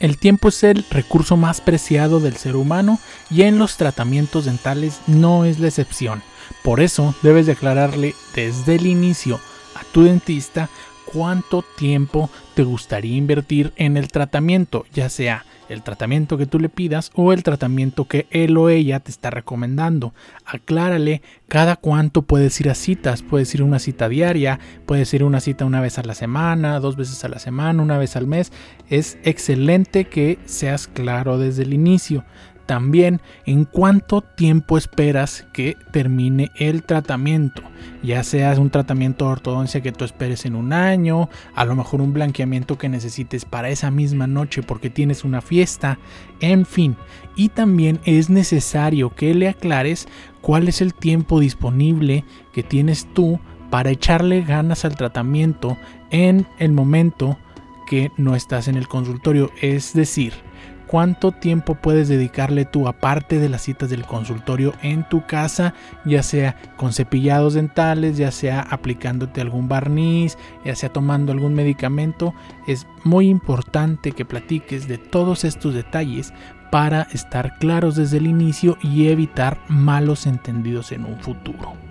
El tiempo es el recurso más preciado del ser humano y en los tratamientos dentales no es la excepción. Por eso debes declararle desde el inicio a tu dentista cuánto tiempo te gustaría invertir en el tratamiento, ya sea el tratamiento que tú le pidas o el tratamiento que él o ella te está recomendando. Aclárale cada cuánto puedes ir a citas. Puedes ir una cita diaria, puedes ir una cita una vez a la semana, dos veces a la semana, una vez al mes. Es excelente que seas claro desde el inicio también en cuánto tiempo esperas que termine el tratamiento. Ya sea un tratamiento de ortodoncia que tú esperes en un año, a lo mejor un blanqueamiento que necesites para esa misma noche porque tienes una fiesta, en fin. Y también es necesario que le aclares cuál es el tiempo disponible que tienes tú para echarle ganas al tratamiento en el momento que no estás en el consultorio. Es decir, cuánto tiempo puedes dedicarle tú aparte de las citas del consultorio en tu casa, ya sea con cepillados dentales, ya sea aplicándote algún barniz, ya sea tomando algún medicamento. Es muy importante que platiques de todos estos detalles para estar claros desde el inicio y evitar malos entendidos en un futuro.